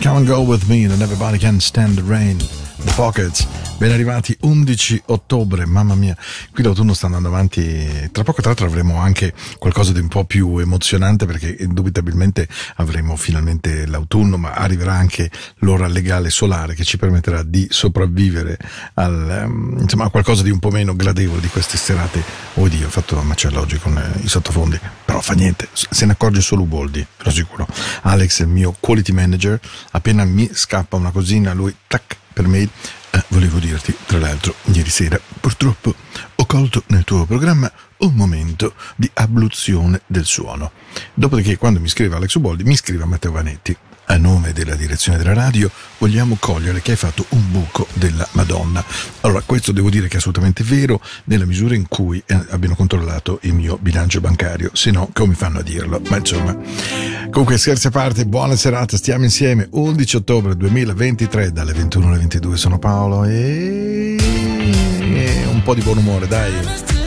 Come and Go With Me and Everybody Can Stand the Rain. The Pockets, ben arrivati 11 ottobre, mamma mia, qui l'autunno sta andando avanti, tra poco tra l'altro avremo anche qualcosa di un po' più emozionante perché indubitabilmente avremo finalmente l'autunno, ma arriverà anche l'ora legale solare che ci permetterà di sopravvivere al, um, insomma, a qualcosa di un po' meno gradevole di queste serate. Oddio, ho fatto una macella oggi con i sottofondi, però fa niente, se ne accorge solo Boldi, lo sicuro. Alex, il mio quality manager, appena mi scappa una cosina, lui tac per me, eh, volevo dirti, tra l'altro, ieri sera, purtroppo, ho colto nel tuo programma un momento di abluzione del suono. Dopodiché, quando mi scrive Alex Uboldi, mi scrive Matteo Vanetti. A nome della direzione della radio vogliamo cogliere che hai fatto un buco della Madonna. Allora, questo devo dire che è assolutamente vero nella misura in cui eh, abbiano controllato il mio bilancio bancario, se no come fanno a dirlo? Ma insomma, comunque scherzi a parte, buona serata, stiamo insieme 11 ottobre 2023 dalle 21 alle 22 sono Paolo e un po' di buon umore, dai.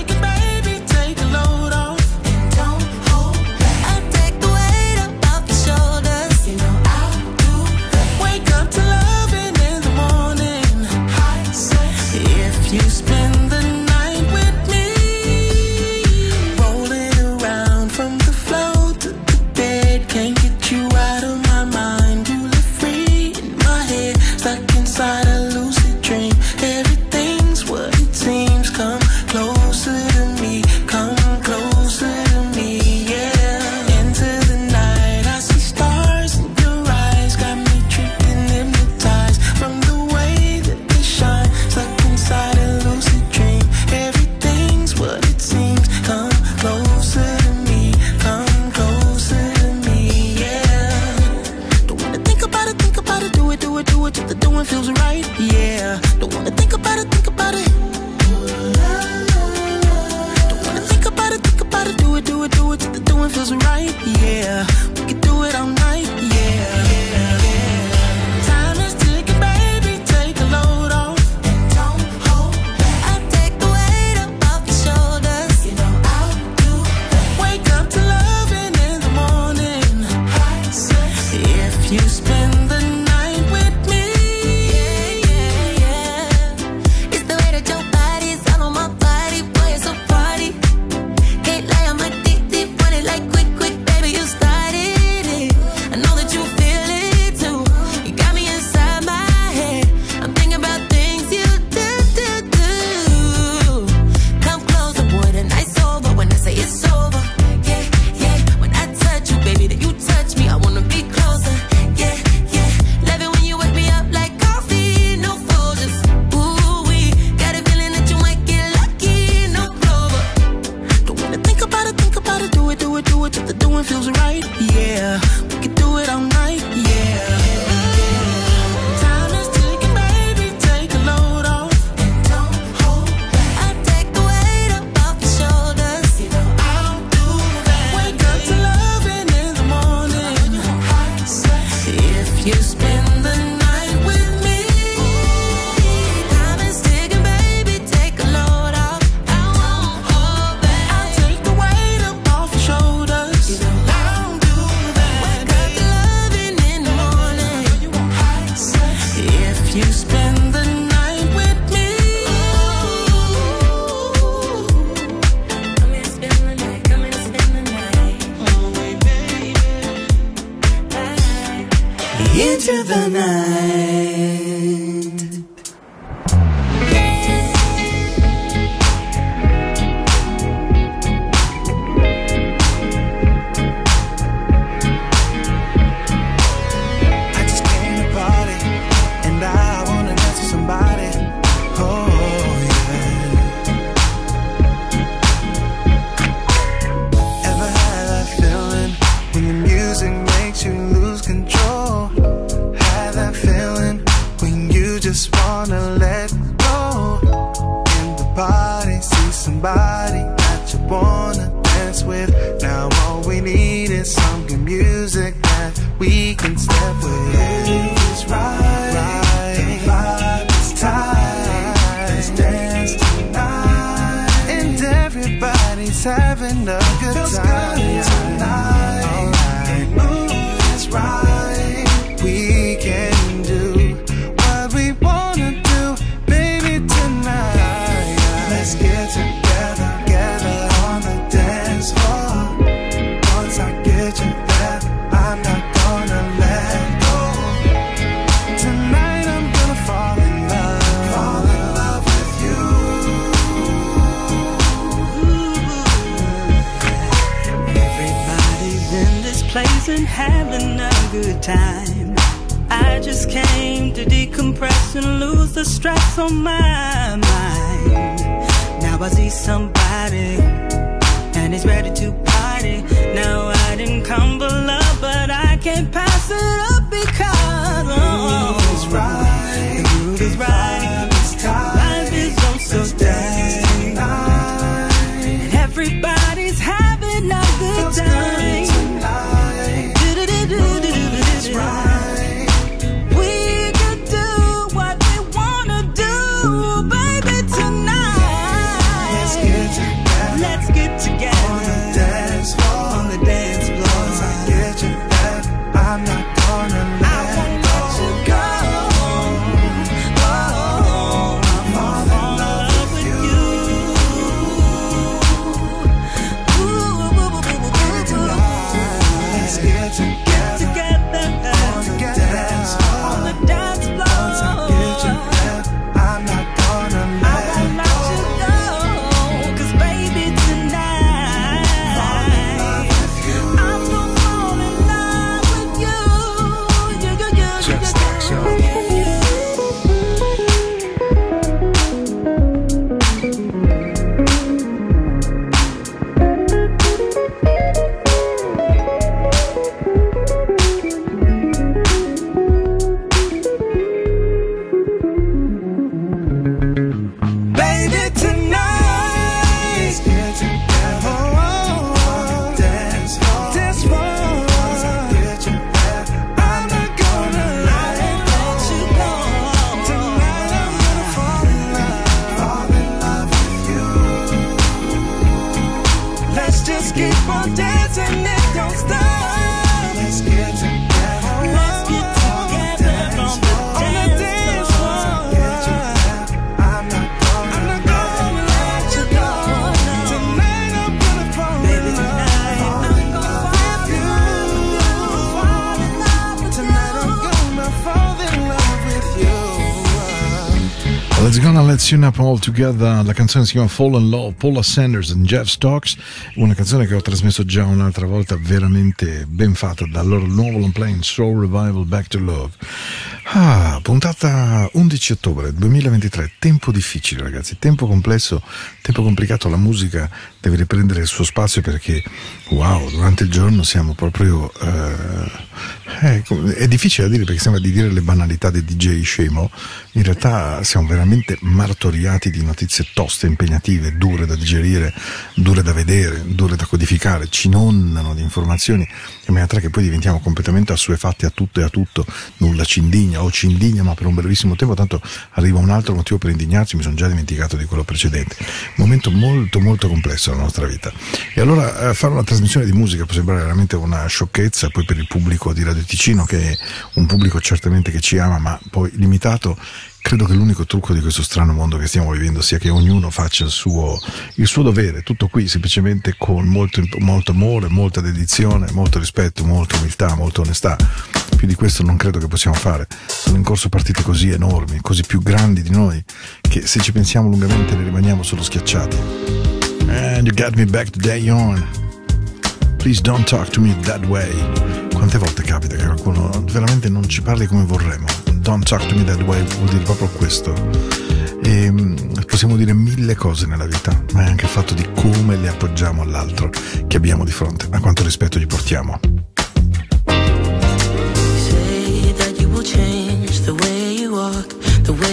And lose the stress on my mind. Now I see somebody and he's ready to party. Now I didn't come for love, but I can't pass it up because oh, oh, oh. The groove is right. The groove is right. Life is oh so. And everybody's having a good time. Just keep on dancing, it don't stop. Let's You Up All Together, la canzone si chiama Fall in Love, Paula Sanders and Jeff Stocks, una canzone che ho trasmesso già un'altra volta, veramente ben fatta dal loro nuovo long play Soul Revival Back to Love. Ah, puntata 11 ottobre 2023, tempo difficile ragazzi, tempo complesso, tempo complicato, la musica deve riprendere il suo spazio perché wow, durante il giorno siamo proprio... eh, eh, è difficile da dire perché sembra di dire le banalità del DJ scemo, in realtà siamo veramente martoriati di notizie toste, impegnative, dure da digerire, dure da vedere, dure da codificare, ci inondano di informazioni in maniera che poi diventiamo completamente assuefatti a tutto e a tutto, nulla ci indigna o ci indigna ma per un brevissimo tempo, tanto arriva un altro motivo per indignarci, mi sono già dimenticato di quello precedente. Momento molto molto complesso della nostra vita. E allora eh, fare una trasmissione di musica può sembrare veramente una sciocchezza, poi per il pubblico di Radio Ticino, che è un pubblico certamente che ci ama, ma poi limitato, credo che l'unico trucco di questo strano mondo che stiamo vivendo sia che ognuno faccia il suo, il suo dovere, tutto qui semplicemente con molto, molto amore, molta dedizione, molto rispetto, molta umiltà, molta onestà. Più di questo non credo che possiamo fare. Sono in corso partite così enormi, così più grandi di noi, che se ci pensiamo lungamente ne rimaniamo solo schiacciati. And you got me back to day on. Please don't talk to me that way. Quante volte capita che qualcuno veramente non ci parli come vorremmo? Don't talk to me that way vuol dire proprio questo. E, mm, possiamo dire mille cose nella vita, ma è anche il fatto di come le appoggiamo all'altro che abbiamo di fronte, a quanto rispetto gli portiamo. say that you will change the way you walk, the way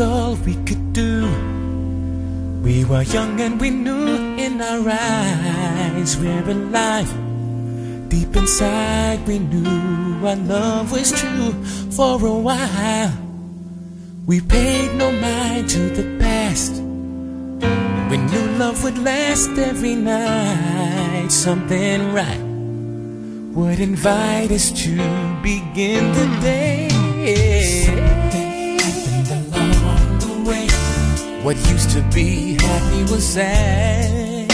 All we could do. We were young and we knew in our eyes we're alive. Deep inside, we knew our love was true. For a while, we paid no mind to the past. We knew love would last every night. Something right would invite us to begin the day. What used to be happy was sad.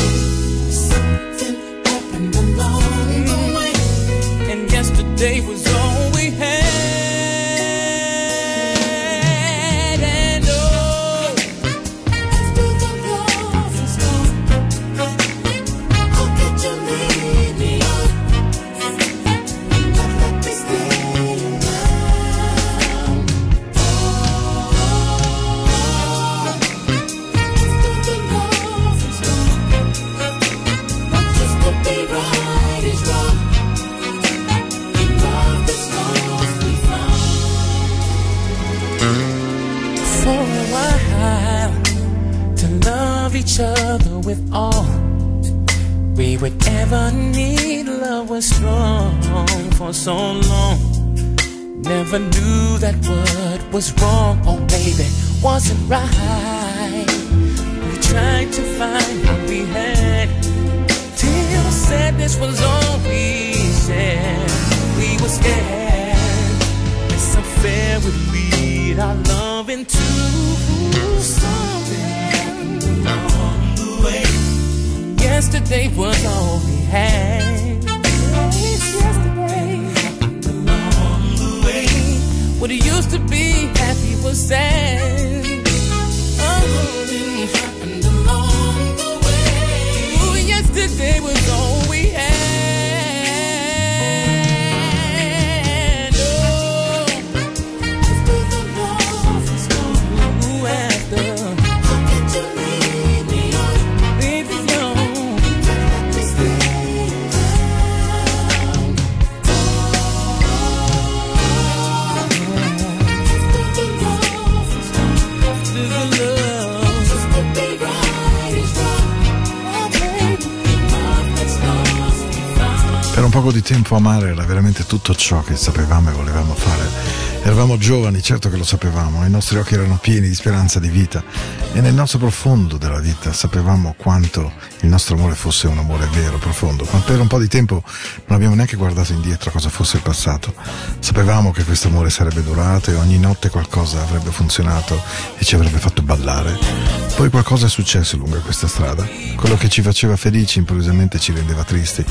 Something happened along the way. And yesterday was Never knew that what was wrong, oh baby, wasn't right. We tried to find what we had till sadness was all we shared. We were scared that some fair would lead our love into something along the way. Yesterday was all we had. Yes, yesterday What it used to be happy was sad. Uh-huh. Oh, it happened along the way. Ooh, yesterday was all poco di tempo amare era veramente tutto ciò che sapevamo e volevamo fare. Eravamo giovani, certo che lo sapevamo, i nostri occhi erano pieni di speranza di vita e nel nostro profondo della vita sapevamo quanto il nostro amore fosse un amore vero, profondo, ma per un po' di tempo non abbiamo neanche guardato indietro cosa fosse il passato. Sapevamo che questo amore sarebbe durato e ogni notte qualcosa avrebbe funzionato e ci avrebbe fatto ballare. Poi qualcosa è successo lungo questa strada, quello che ci faceva felici improvvisamente ci rendeva tristi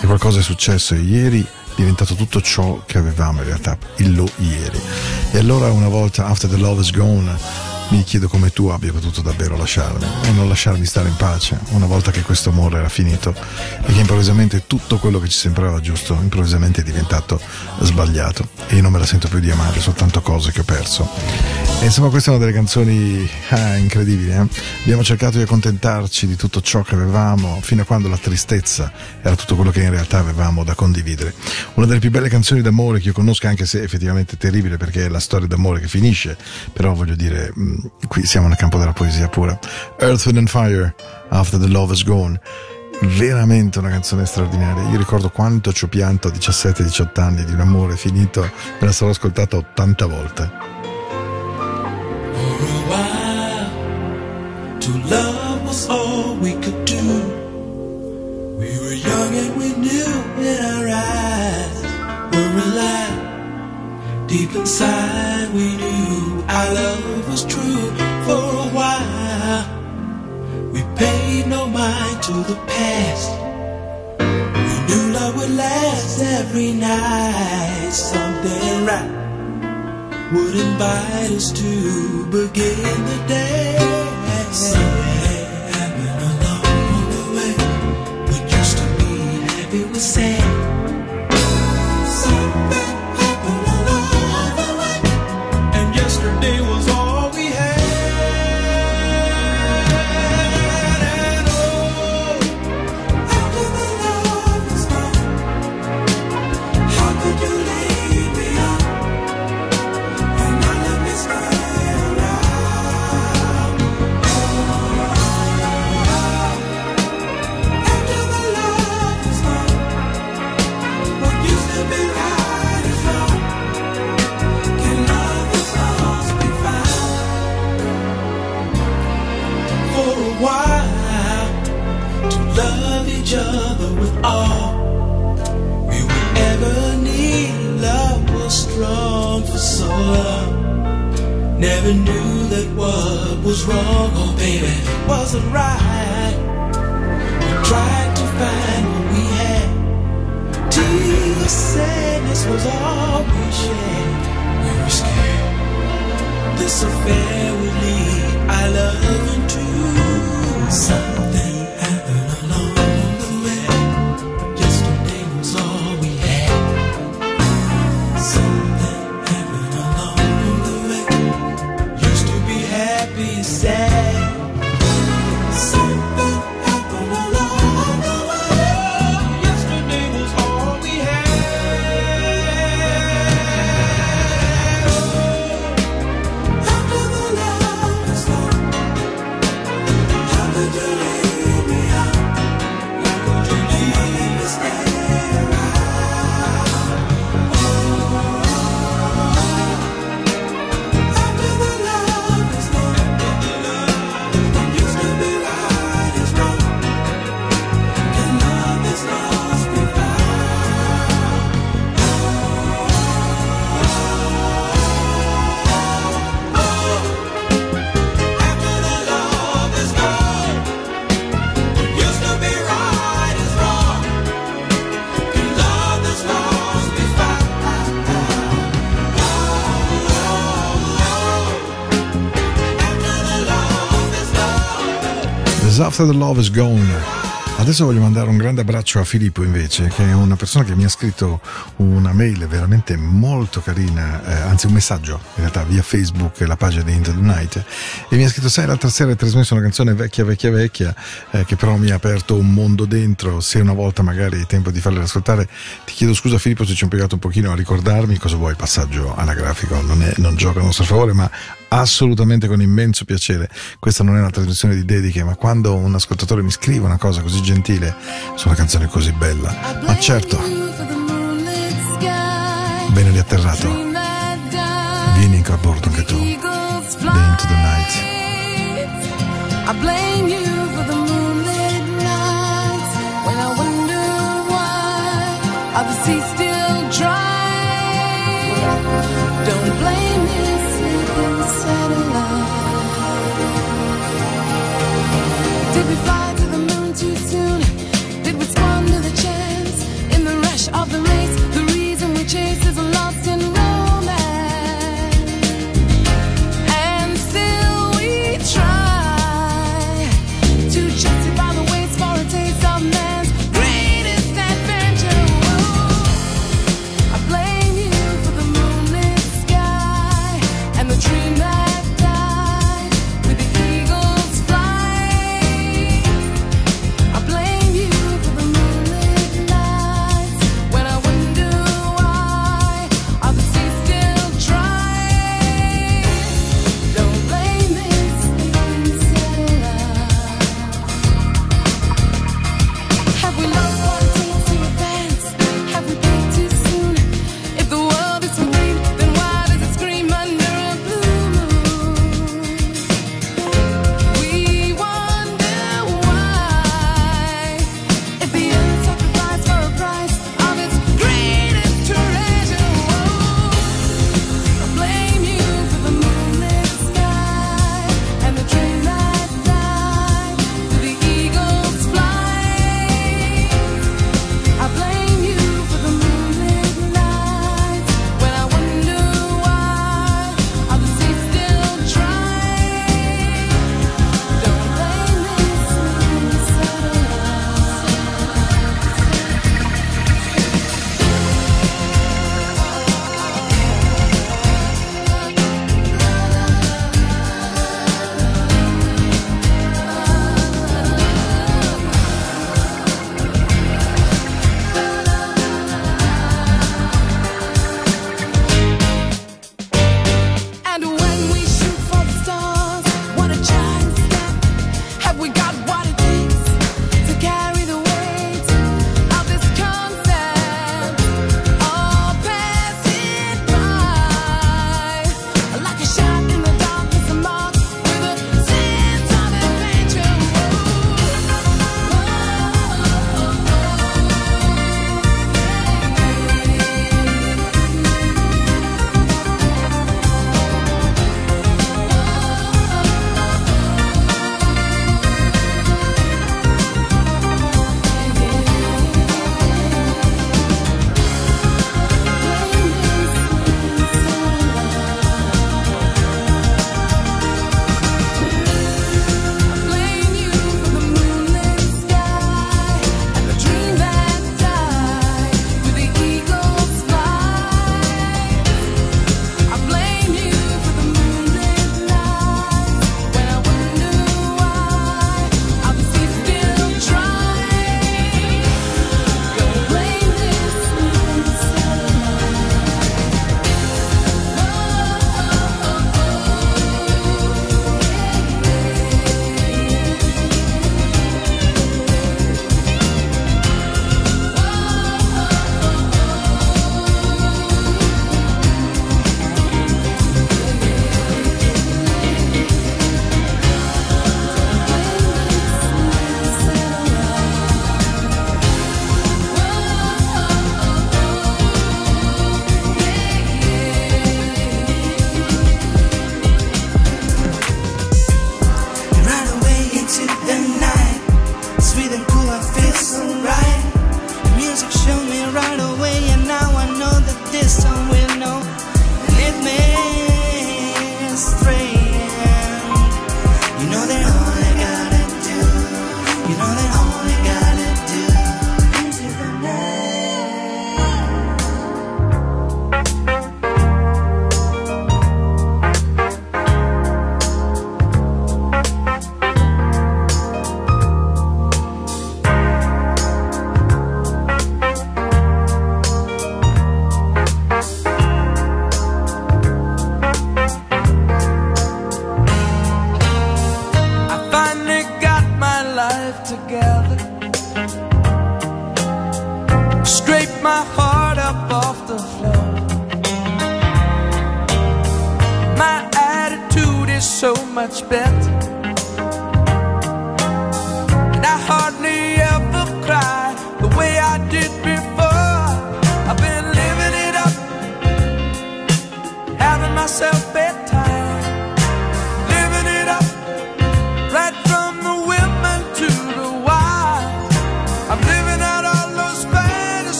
e qualcosa è successo ieri diventato tutto ciò che avevamo in realtà, il lo ieri. E allora una volta After the Love is Gone mi chiedo come tu abbia potuto davvero lasciarmi e non lasciarmi stare in pace una volta che questo amore era finito e che improvvisamente tutto quello che ci sembrava giusto improvvisamente è diventato sbagliato e io non me la sento più di amare, soltanto cose che ho perso. E insomma queste sono delle canzoni ah, incredibili, eh? abbiamo cercato di accontentarci di tutto ciò che avevamo fino a quando la tristezza era tutto quello che in realtà avevamo da condividere. Una delle più belle canzoni d'amore che io conosco anche se effettivamente è terribile perché è la storia d'amore che finisce, però voglio dire, mh, qui siamo nel campo della poesia pura. Earth, Wind and Fire, After the Love is Gone. Veramente una canzone straordinaria. Io ricordo quanto ci ho pianto a 17-18 anni di un amore finito, me la sarò ascoltata 80 volte. For a while, to love was all we could do. We were young and we knew in our eyes were alive. Deep inside, we knew our love was true. For a while, we paid no mind to the past. We knew love would last every night. Something right would invite us to begin the day. Something happened along the way. What used to be happy was sad. Never knew that what was wrong, oh baby, wasn't right. We tried to find what we had. Tears, sadness was all we shared. We were scared this affair would lead our love into something After the Love is Gone. Adesso voglio mandare un grande abbraccio a Filippo invece, che è una persona che mi ha scritto una mail veramente molto carina, eh, anzi un messaggio in realtà via Facebook, la pagina di Into the Night, e mi ha scritto sai l'altra sera hai trasmesso una canzone vecchia vecchia vecchia, eh, che però mi ha aperto un mondo dentro, se una volta magari è tempo di farle ascoltare, ti chiedo scusa Filippo se ci ho impiegato un pochino a ricordarmi cosa vuoi, passaggio anagrafico, non, è, non gioca a nostro favore, ma assolutamente con immenso piacere. Questa non è una trasmissione di dediche, ma quando un ascoltatore mi scrive una cosa così gentile su una canzone così bella, ma certo, bene riatterrato, vieni a bordo anche tu, di Into the Night. I blame you for the moonlit nights when I wonder why are the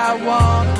I want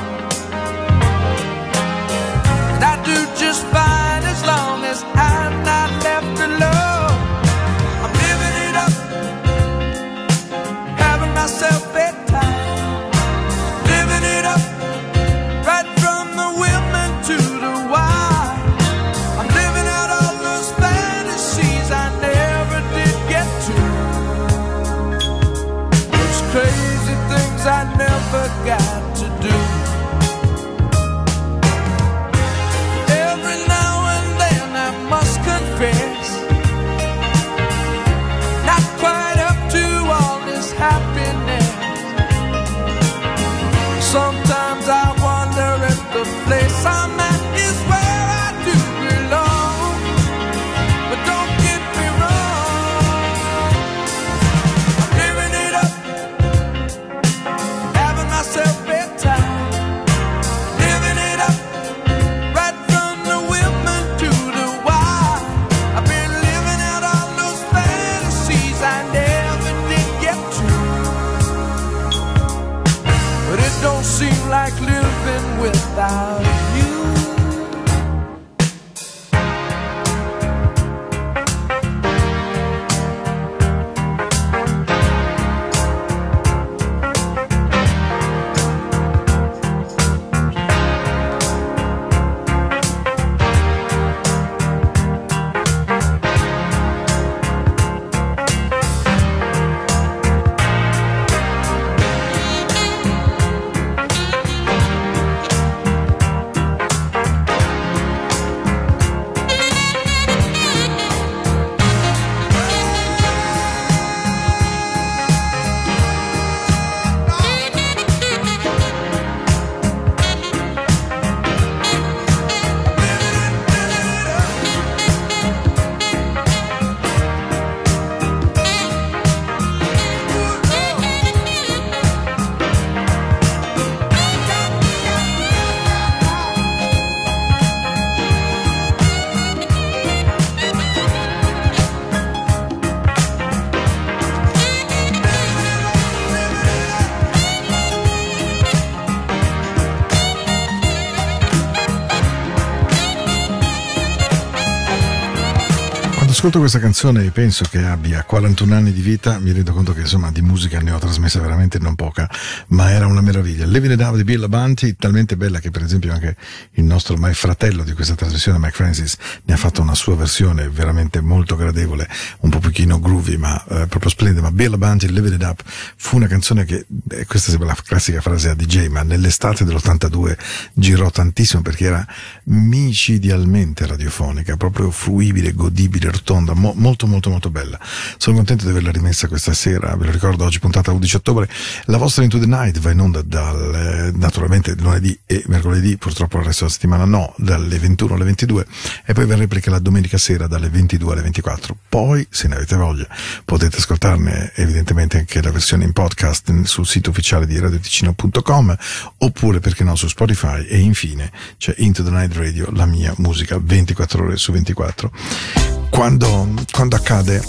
ascolto questa canzone e penso che abbia 41 anni di vita, mi rendo conto che insomma di musica ne ho trasmessa veramente non poca, ma era una meraviglia. Living it up di Bill Abanti, talmente bella che per esempio anche il nostro mai fratello di questa trasmissione, Mike Francis, ne ha fatto una sua versione veramente molto gradevole, un po' pochino groovy, ma eh, proprio splendida. Ma Bill Abanti, Living it up, fu una canzone che, eh, questa sembra la classica frase a DJ, ma nell'estate dell'82 girò tantissimo perché era micidialmente radiofonica, proprio fruibile, godibile, rotonda profonda, mo- molto molto molto bella. Sono contento di averla rimessa questa sera, ve lo ricordo oggi puntata 11 ottobre. La vostra Into the Night va in onda dal, eh, naturalmente lunedì e mercoledì, purtroppo il resto della settimana no, dalle 21 alle 22 e poi va replica la domenica sera dalle 22 alle 24. Poi, se ne avete voglia, potete ascoltarne evidentemente anche la versione in podcast sul sito ufficiale di radioticino.com oppure perché no su Spotify e infine c'è Into the Night Radio, la mia musica 24 ore su 24. Quando, quando accade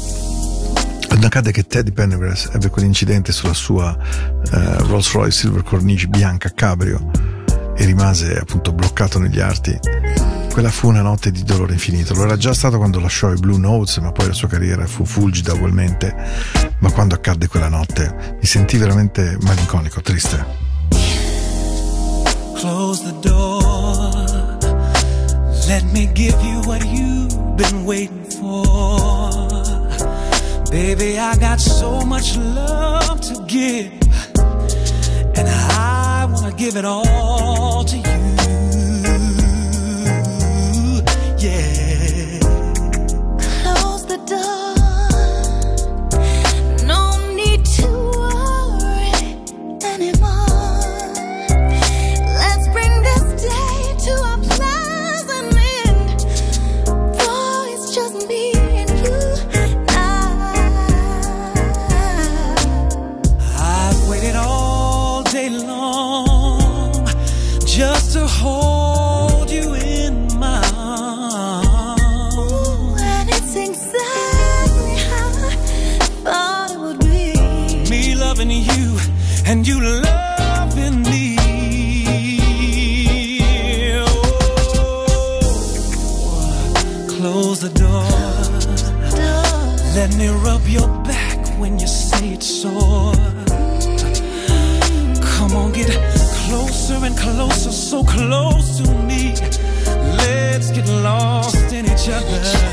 quando accade che Teddy Pendergrass ebbe quell'incidente sulla sua eh, Rolls Royce Silver Corniche bianca cabrio e rimase appunto bloccato negli arti quella fu una notte di dolore infinito. Lo era già stato quando lasciò i Blue Notes ma poi la sua carriera fu fulgida ugualmente. Ma quando accadde quella notte mi sentii veramente malinconico triste. Close the door. Let me give you what you've been waiting for. Baby, I got so much love to give. And I want to give it all to you. So close to me. Let's get lost in each other.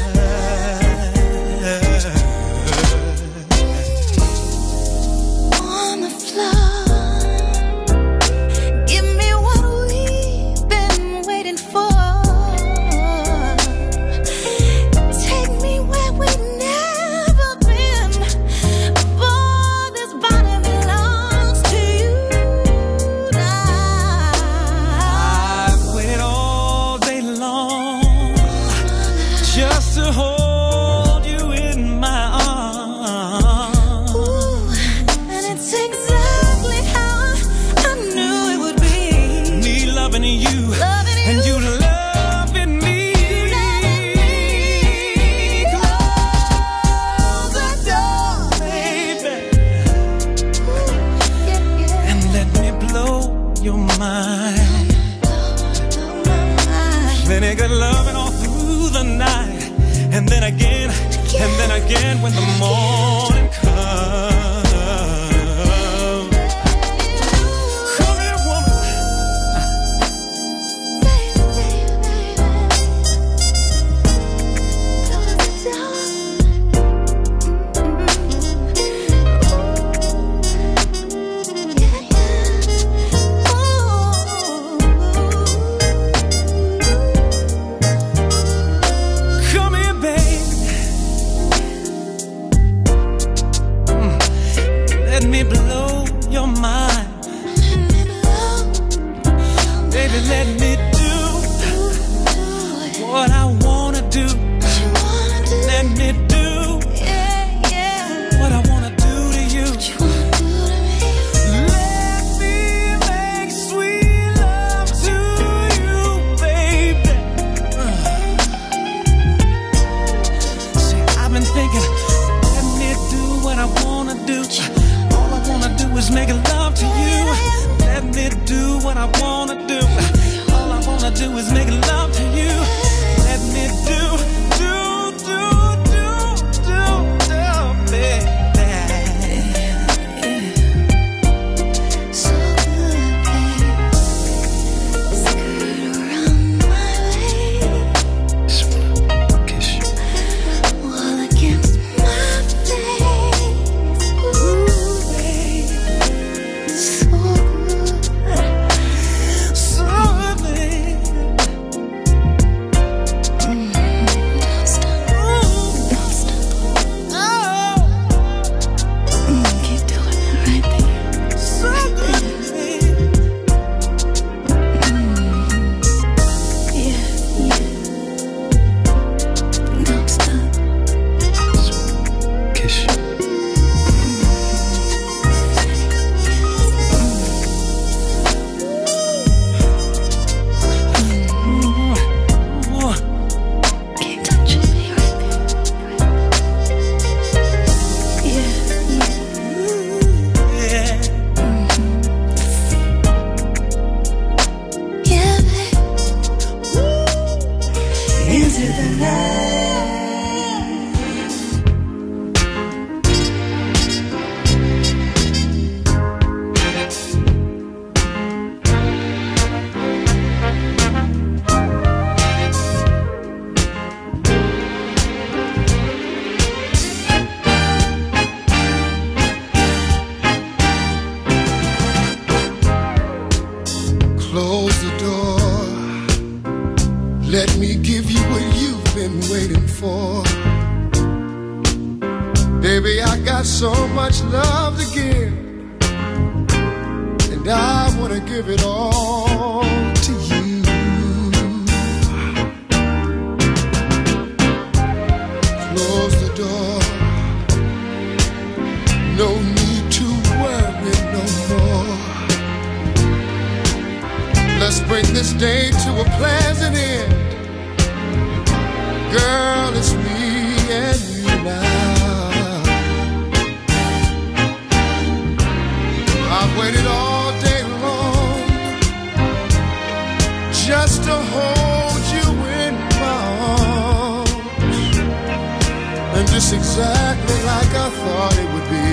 nigga Let me give you what you've been waiting for. Baby, I got so much love to give. And I want to give it all to you. Close the door. No need to worry no more. Let's bring this day to a pleasant end. Girl, it's me and you now. I've waited all day long just to hold you in my arms. And just exactly like I thought it would be.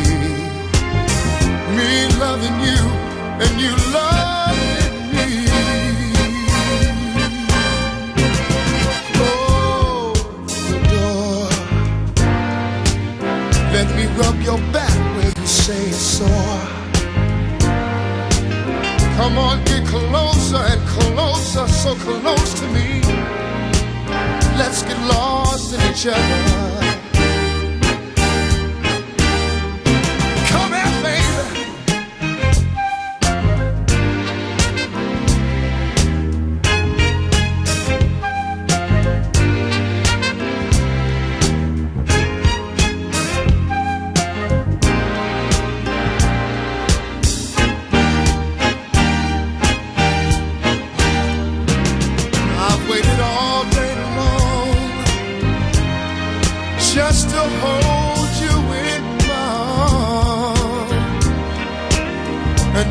Me loving you and you loving rub your back where you say it's sore. Come on, get closer and closer, so close to me. Let's get lost in each other.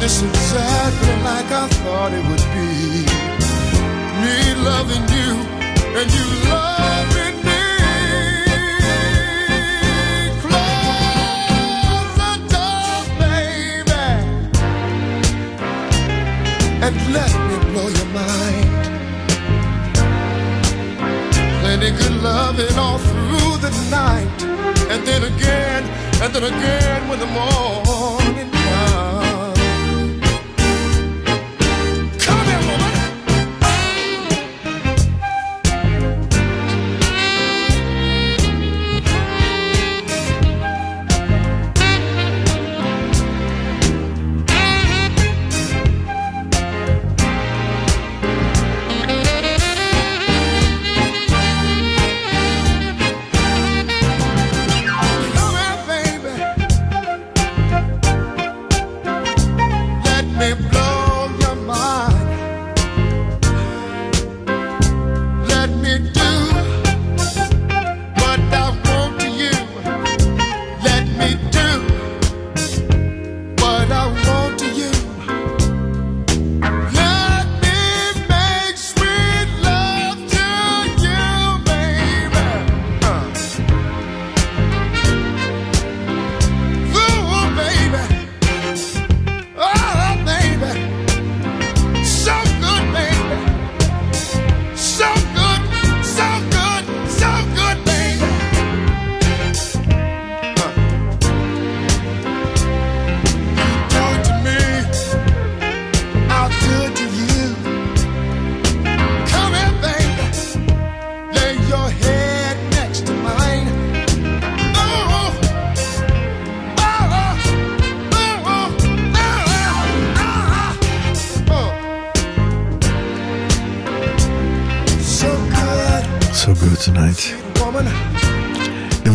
This exactly like I thought it would be. Me loving you and you loving me. Close the door, baby, and let me blow your mind. Plenty good loving all through the night. And then again, and then again when the morning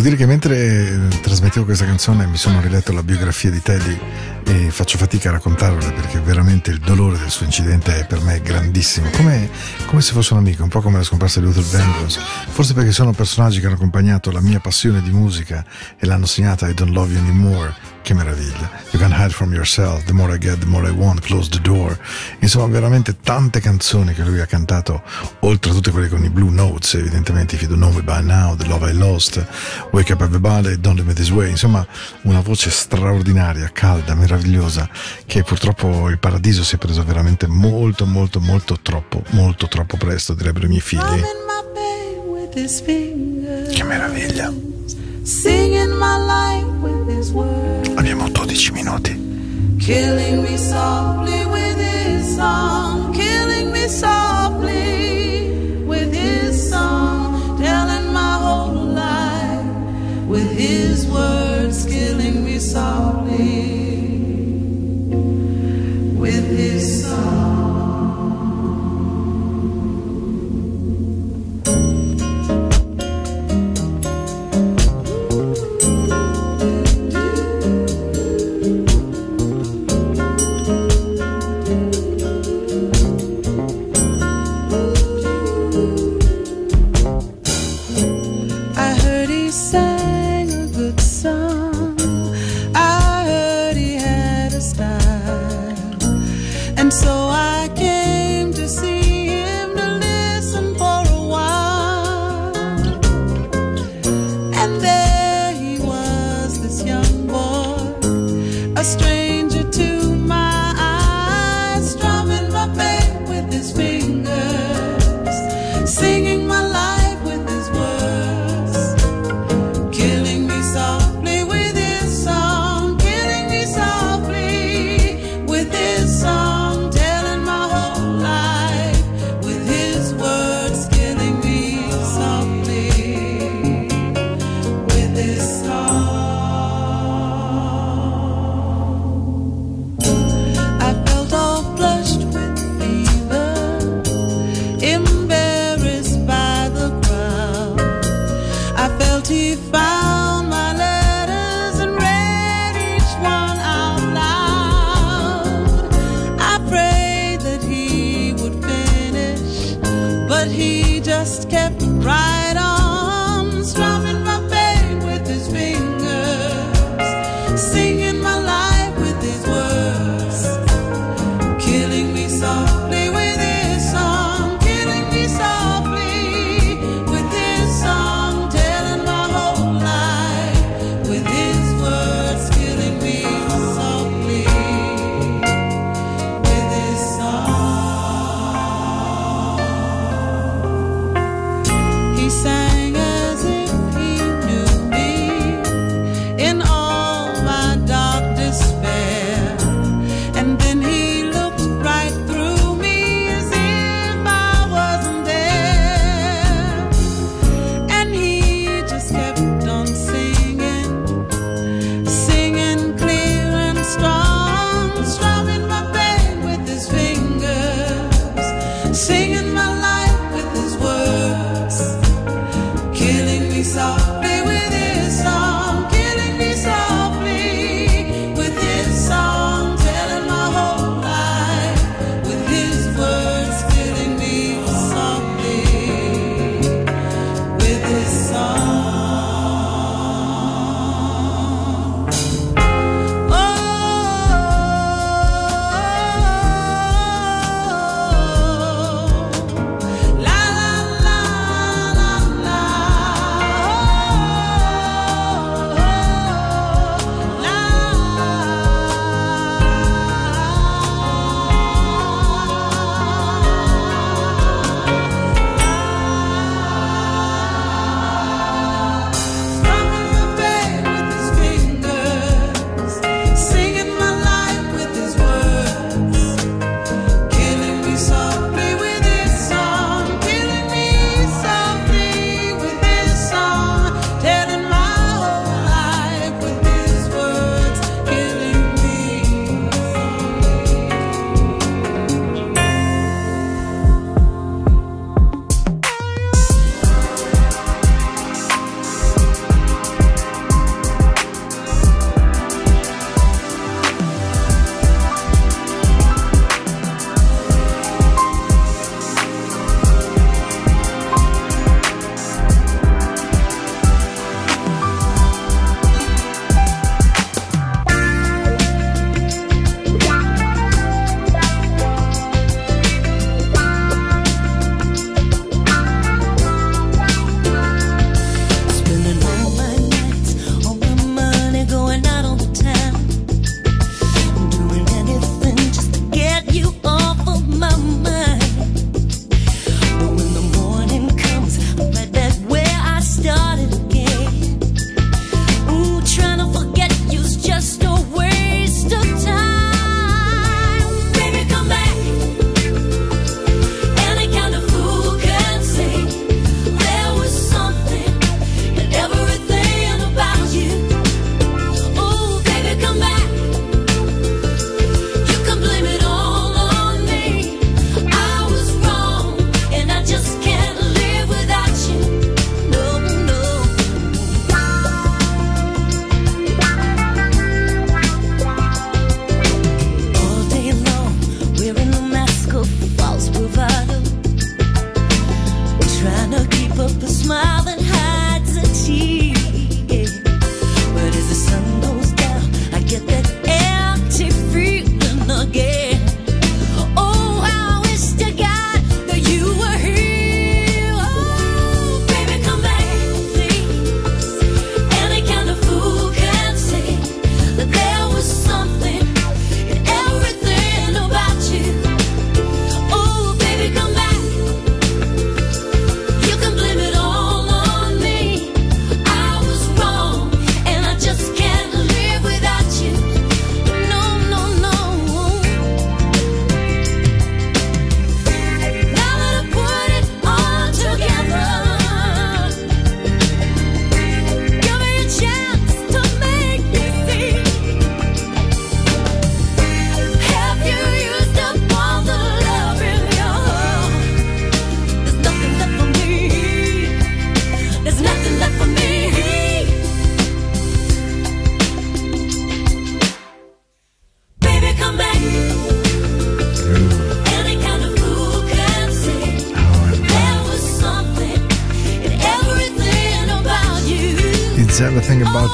dire che mentre eh, trasmettevo questa canzone mi sono riletto la biografia di Teddy e faccio fatica a raccontarvela perché veramente il dolore del suo incidente è per me grandissimo, come, come se fosse un amico, un po' come la scomparsa di Luther Vandross, forse perché sono personaggi che hanno accompagnato la mia passione di musica e l'hanno segnata I Don't Love You Anymore. Che meraviglia. You can hide from yourself, the more I get, the more I want, close the door. Insomma, veramente tante canzoni che lui ha cantato, oltre a tutte quelle con i Blue Notes, evidentemente If You Don't Know Me By Now, The Love I Lost, Wake Up Everybody, Don't Leave Me This Way. Insomma, una voce straordinaria, calda, meravigliosa, che purtroppo il paradiso si è preso veramente molto, molto, molto troppo, molto troppo presto, direbbero i miei figli. Che meraviglia. singing my life with his words, abbiamo 12 minuti. Killing me softly with his song, killing me softly with his song, telling my whole life with his words, killing me softly.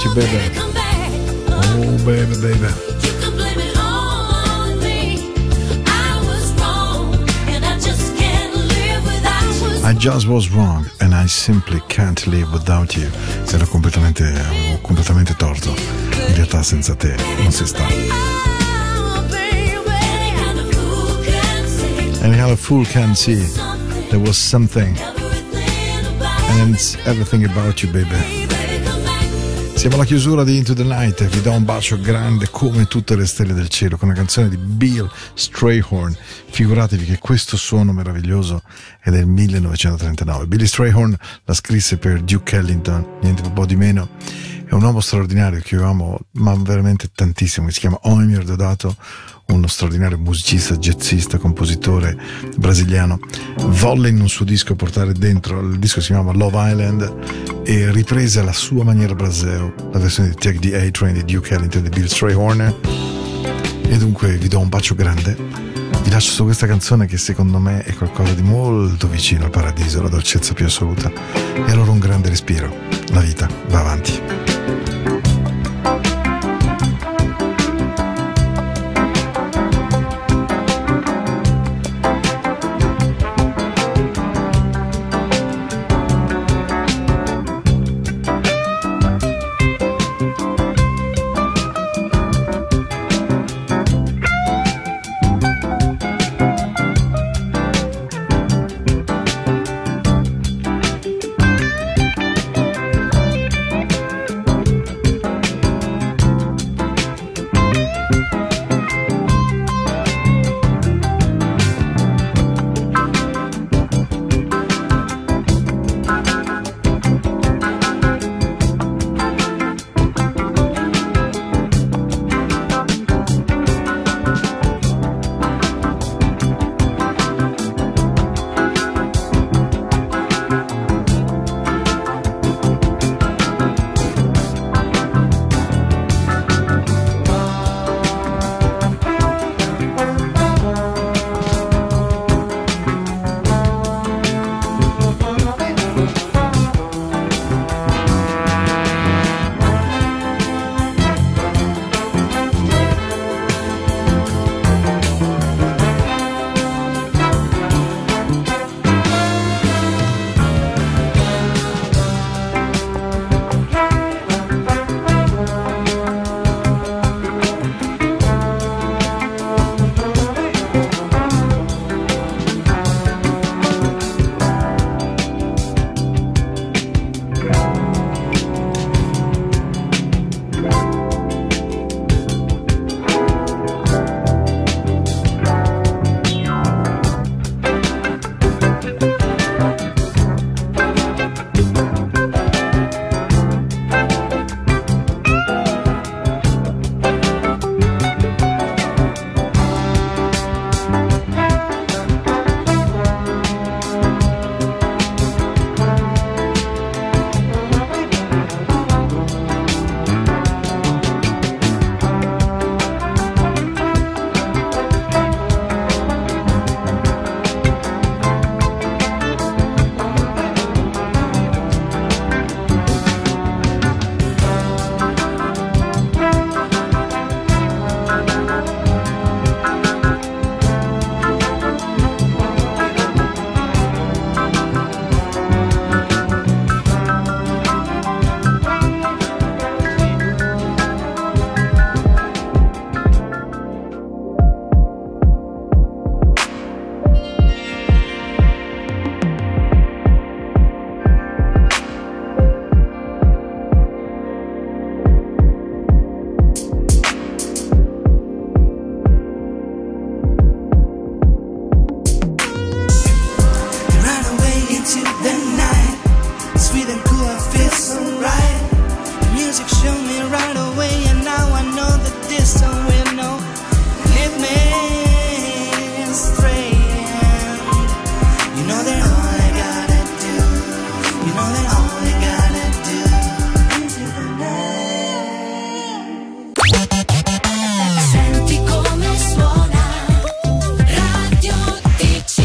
You, baby. Oh, baby, baby. I just was wrong and I simply can't live without you. Ero completamente, completamente torto. In realtà senza te non si sta. And how a fool can see there was something and it's everything about you, baby. Siamo alla chiusura di Into the Night vi do un bacio grande come tutte le stelle del cielo con una canzone di Bill Strayhorn. Figuratevi che questo suono meraviglioso è del 1939. Billy Strayhorn la scrisse per Duke Ellington, niente po' di meno. È un uomo straordinario che io amo, ma veramente tantissimo, si chiama Oimir Dodato, uno straordinario musicista, jazzista, compositore brasiliano. Volle in un suo disco portare dentro, il disco si chiamava Love Island e riprese alla sua maniera braseo la versione di Take the A-Train di Duke Ellington di Bill Strayhorn. E dunque vi do un bacio grande. Vi lascio su questa canzone che secondo me è qualcosa di molto vicino al paradiso, la dolcezza più assoluta. E allora un grande respiro. La vita va avanti.